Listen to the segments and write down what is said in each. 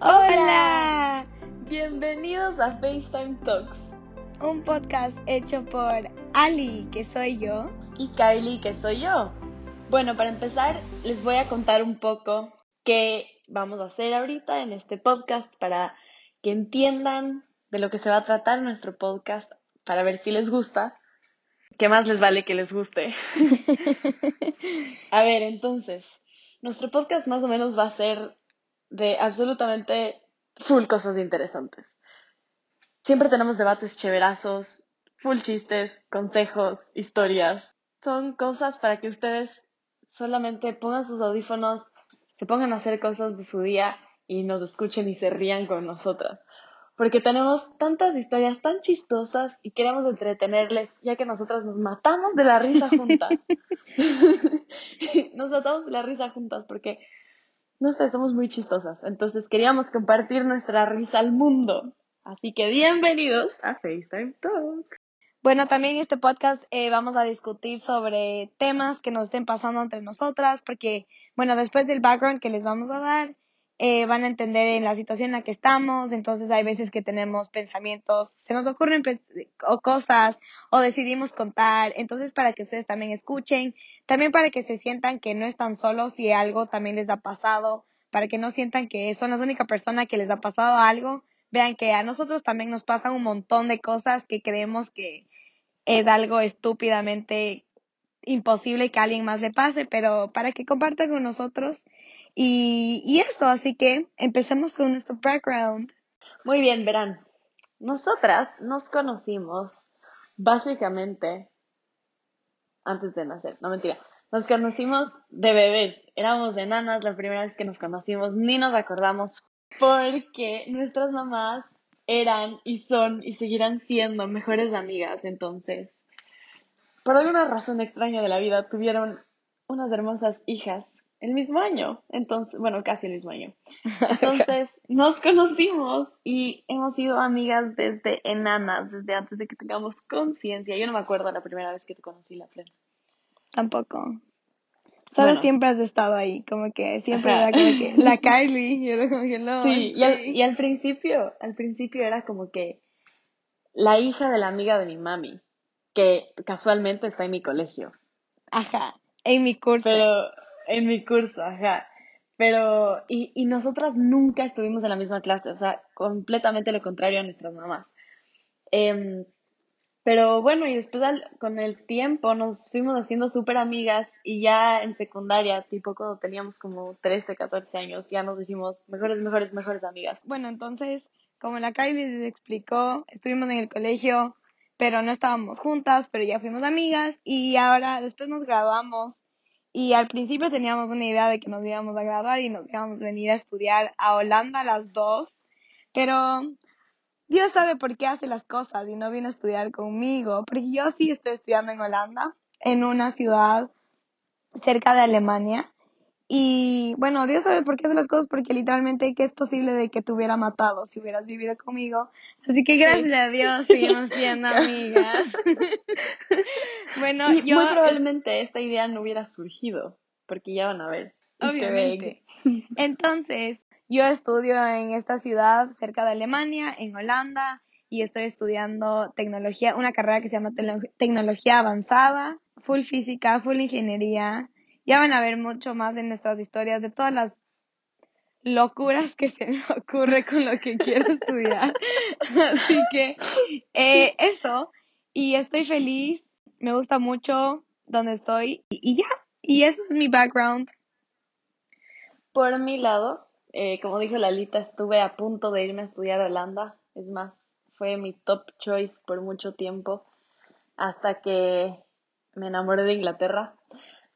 Hola, Bienvenidos a FaceTime Talks. un podcast hecho por Ali, que soy yo. Y Kylie, que soy yo. Bueno, para empezar, les voy a contar un poco qué vamos a hacer ahorita en este podcast para que entiendan de lo que se va a tratar nuestro podcast, para ver si les gusta. ¿Qué más les vale que les guste? A ver, entonces, nuestro podcast más o menos va a ser de absolutamente full cosas interesantes. Siempre tenemos debates chéverazos, full chistes, consejos, historias. Son cosas para que ustedes solamente pongan sus audífonos, se pongan a hacer cosas de su día y nos escuchen y se rían con nosotras. Porque tenemos tantas historias tan chistosas y queremos entretenerles, ya que nosotras nos matamos de la risa juntas. nos matamos de la risa juntas porque, no sé, somos muy chistosas. Entonces queríamos compartir nuestra risa al mundo. Así que bienvenidos a FaceTime Talk. Bueno, también en este podcast eh, vamos a discutir sobre temas que nos estén pasando entre nosotras, porque, bueno, después del background que les vamos a dar, eh, van a entender en la situación en la que estamos, entonces hay veces que tenemos pensamientos, se nos ocurren o cosas o decidimos contar, entonces para que ustedes también escuchen, también para que se sientan que no están solos si algo también les ha pasado, para que no sientan que son las únicas personas que les ha pasado algo, vean que a nosotros también nos pasan un montón de cosas que creemos que es algo estúpidamente imposible que a alguien más le pase, pero para que compartan con nosotros. Y, y eso, así que empecemos con nuestro background. Muy bien, verán. Nosotras nos conocimos básicamente antes de nacer. No mentira. Nos conocimos de bebés. Éramos enanas la primera vez que nos conocimos. Ni nos acordamos porque nuestras mamás eran y son y seguirán siendo mejores amigas. Entonces, por alguna razón extraña de la vida, tuvieron unas hermosas hijas el mismo año. Entonces, bueno, casi el mismo año. Entonces nos conocimos y hemos sido amigas desde enanas, desde antes de que tengamos conciencia. Yo no me acuerdo la primera vez que te conocí, la plena. Tampoco. Solo Bueno. siempre has estado ahí, como que siempre Ajá. era como que la Kylie, y era como que no. Sí, y al, y al principio, al principio era como que la hija de la amiga de mi mami, que casualmente está en mi colegio, Ajá, en mi curso. pero en mi curso, ajá. Pero, y, y nosotras nunca estuvimos en la misma clase, o sea, completamente lo contrario a nuestras mamás. Em, pero bueno, y después al- con el tiempo nos fuimos haciendo súper amigas y ya en secundaria, tipo cuando teníamos como 13, 14 años, ya nos hicimos mejores, mejores, mejores amigas. Bueno, entonces, como la Kylie les explicó, estuvimos en el colegio, pero no estábamos juntas, pero ya fuimos amigas y ahora después nos graduamos y al principio teníamos una idea de que nos íbamos a graduar y nos íbamos a venir a estudiar a Holanda las dos, pero Dios sabe por qué hace las cosas y no vino a estudiar conmigo, porque yo sí estoy estudiando en Holanda, en una ciudad cerca de Alemania. Y bueno, Dios sabe por qué hace las cosas, porque literalmente que es posible de que te hubiera matado si hubieras vivido conmigo. Así que gracias a Dios seguimos siendo amigas. bueno, yo Muy probablemente esta idea no hubiera surgido, porque ya van a ver. Obviamente. Entonces, yo estudio en esta ciudad cerca de Alemania, en Holanda, y estoy estudiando tecnología, una carrera que se llama tecno- tecnología avanzada, full física, full ingeniería. Ya van a ver mucho más de nuestras historias, de todas las locuras que se me ocurre con lo que quiero estudiar. Así que, eh, eso, y estoy feliz, me gusta mucho donde estoy, y, ya, y eso es mi background. Por mi lado, eh, como dijo Lalita, estuve a punto de irme a estudiar a Holanda. Es más, fue mi top choice por mucho tiempo, hasta que me enamoré de Inglaterra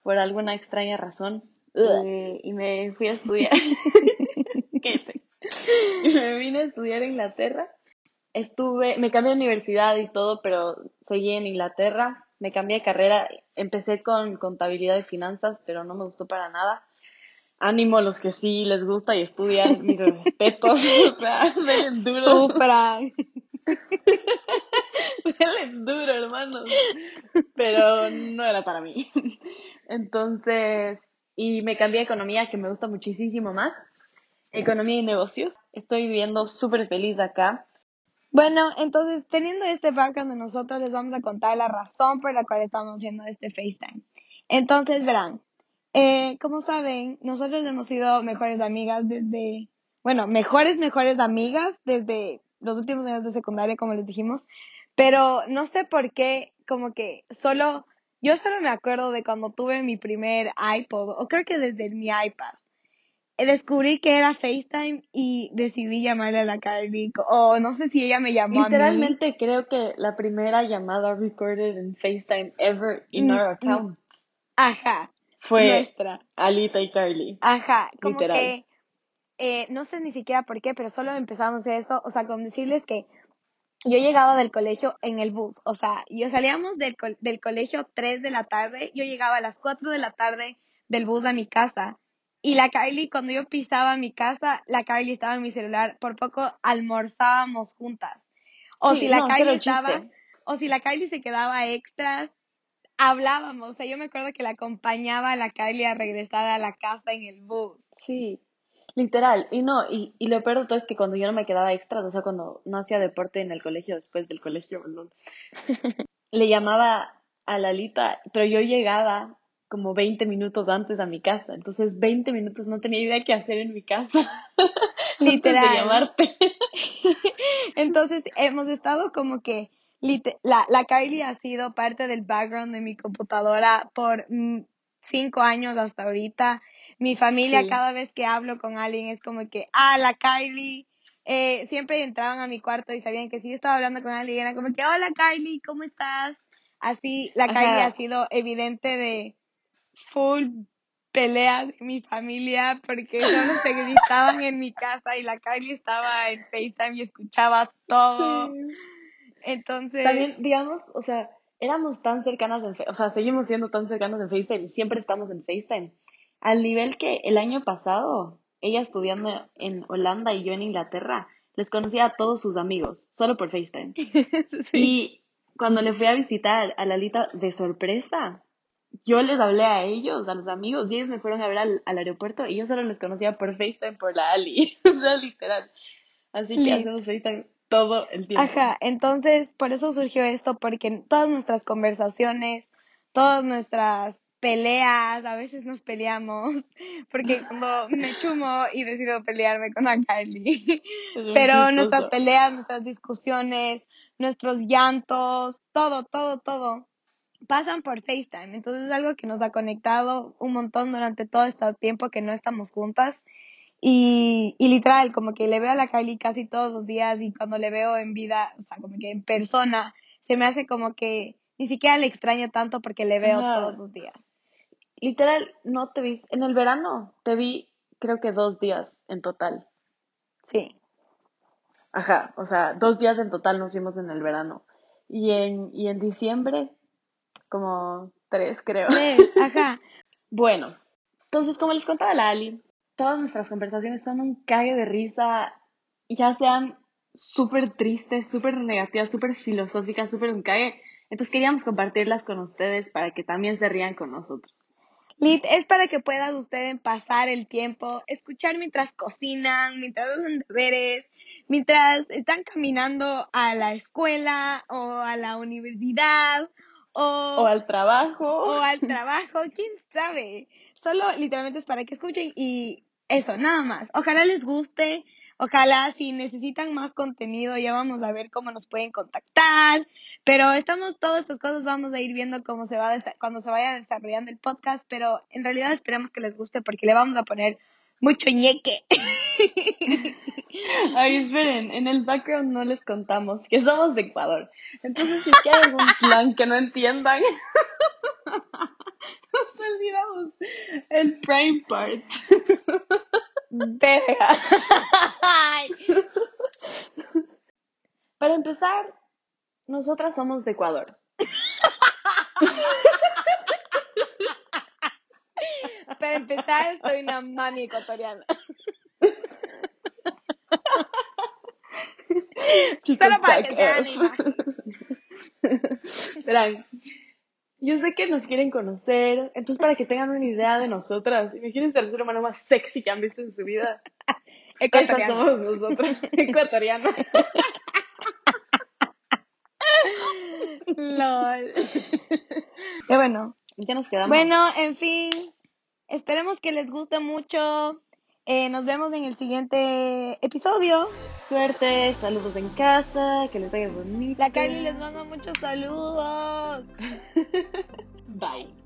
por alguna extraña razón. Eh, y me fui a estudiar. Me vine a estudiar a Inglaterra. Estuve, me cambié de universidad y todo, pero seguí en Inglaterra. Me cambié de carrera. Empecé con contabilidad y finanzas, pero no me gustó para nada. Ánimo a los que sí les gusta y estudian, mis respetos. O sea, duro. Denle duro, hermanos. Pero no era para mí. Entonces, y me cambié economía, que me gusta muchísimo más. Economía y negocios. Estoy viviendo súper feliz acá. Bueno, entonces, teniendo este background de nosotros, les vamos a contar la razón por la cual estamos haciendo este FaceTime. Entonces, verán, eh, como saben, nosotros hemos sido mejores amigas desde, bueno, mejores, mejores amigas desde los últimos años de secundaria, como les dijimos, pero no sé por qué, como que solo, yo solo me acuerdo de cuando tuve mi primer iPod, o creo que desde mi iPad. Eh, descubrí que era FaceTime y decidí llamarle a la Kylie, o no sé si ella me llamó Literalmente a mí. creo que la primera llamada recorded en FaceTime ever in our mm, account. Ajá. Fue nuestra. Alita y Carly. Ajá, como que eh, no sé ni siquiera por qué, pero solo empezamos eso, o sea, con decirles que yo llegaba del colegio en el bus, o sea, yo salíamos del, del colegio 3 de la tarde, yo llegaba a las 4 de la tarde del bus a mi casa y la Kylie, cuando yo pisaba mi casa, la Kylie estaba en mi celular. Por poco almorzábamos juntas. O si la Kylie estaba, o si la Kylie se quedaba extras, hablábamos. O sea, yo me acuerdo que la acompañaba a la Kylie a regresar a la casa en el bus. Sí, literal. Y no, y, y lo peor de todo es que cuando yo no me quedaba extras, o sea, cuando no hacía deporte en el colegio, después del colegio, le llamaba a Lalita, pero yo llegaba como 20 minutos antes a mi casa. Entonces, 20 minutos no tenía idea qué hacer en mi casa. Literal. de llamarte. Entonces, hemos estado como que la, la Kylie ha sido parte del background de mi computadora por mm, cinco años hasta ahorita. Mi familia, cada vez que hablo con alguien, es como que, ah, la Kylie. Eh, siempre entraban a mi cuarto y sabían que si yo estaba hablando con alguien, era como que, hola Kylie, ¿cómo estás? Así, la Kylie ha sido evidente de, full pelea de mi familia porque solo se gritaban en mi casa y la Kylie estaba en FaceTime y escuchaba todo. Entonces. También, digamos, o sea, éramos tan cercanas en o sea, seguimos siendo tan cercanas en FaceTime y siempre estamos en FaceTime. Al nivel que el año pasado, ella estudiando en Holanda y yo en Inglaterra, les conocía a todos sus amigos, solo por FaceTime. Y cuando le fui a visitar a Lalita de sorpresa, yo les hablé a ellos, a los amigos, y ellos me fueron a ver al, aeropuerto y yo solo les conocía por FaceTime por la Ali. o sea, literal. Así que hacemos FaceTime todo el tiempo. Ajá, entonces por eso surgió esto, porque todas nuestras conversaciones, todas nuestras peleas, a veces nos peleamos, porque cuando me chumo y decido pelearme con la Kylie. Pero nuestras peleas, nuestras discusiones, nuestros llantos, todo, todo, todo pasan por FaceTime. Entonces es algo que nos ha conectado un montón durante todo este tiempo que no estamos juntas. Y, y literal, como que le veo a la Kylie casi todos los días y cuando le veo en vida, o sea, como que en persona, se me hace como que ni siquiera le extraño tanto porque le veo todos los días. Literal, no te vi, en el verano te vi creo que dos días en total. Sí. Ajá, o sea, dos días en total nos vimos en el verano. Y en, y en diciembre como tres, creo. Tres, ajá. bueno, entonces, como les contaba la Ali, todas nuestras conversaciones son un cague de risa, ya sean súper tristes, súper negativas, súper filosóficas, súper un cague. Entonces queríamos compartirlas con ustedes para que también se rían con nosotros. Lit, es para que puedan ustedes pasar el tiempo, escuchar mientras cocinan, mientras hacen deberes, mientras están caminando a la escuela o a la universidad o, al trabajo. O al trabajo, quién sabe. Solo literalmente es para que escuchen y eso, nada más. Ojalá les guste. Ojalá si necesitan más contenido ya vamos a ver cómo nos pueden contactar. Pero estamos, todas estas cosas vamos a ir viendo cómo se va, cuando se vaya desarrollando el podcast. Pero en realidad esperemos que les guste porque le vamos a poner mucho ñeque. Ay, esperen, en el background no les contamos que somos de Ecuador. Entonces, si hay algún plan que no entiendan, nos olvidamos el prime part. Verga. Para empezar, nosotras somos de Ecuador. Para empezar, soy una mami ecuatoriana. Chicos, Solo para que Verán, Yo sé que nos quieren conocer, entonces para que tengan una idea de nosotras, imagínense el ser humano más sexy que han visto en su vida. Esas somos nosotros. LOL. Qué bueno. ¿En qué nos quedamos? Bueno, en fin, esperemos que les guste mucho. Eh, nos vemos en el siguiente episodio. Suerte, saludos en casa, que les vaya bonito. La Kylie les manda muchos saludos. Bye.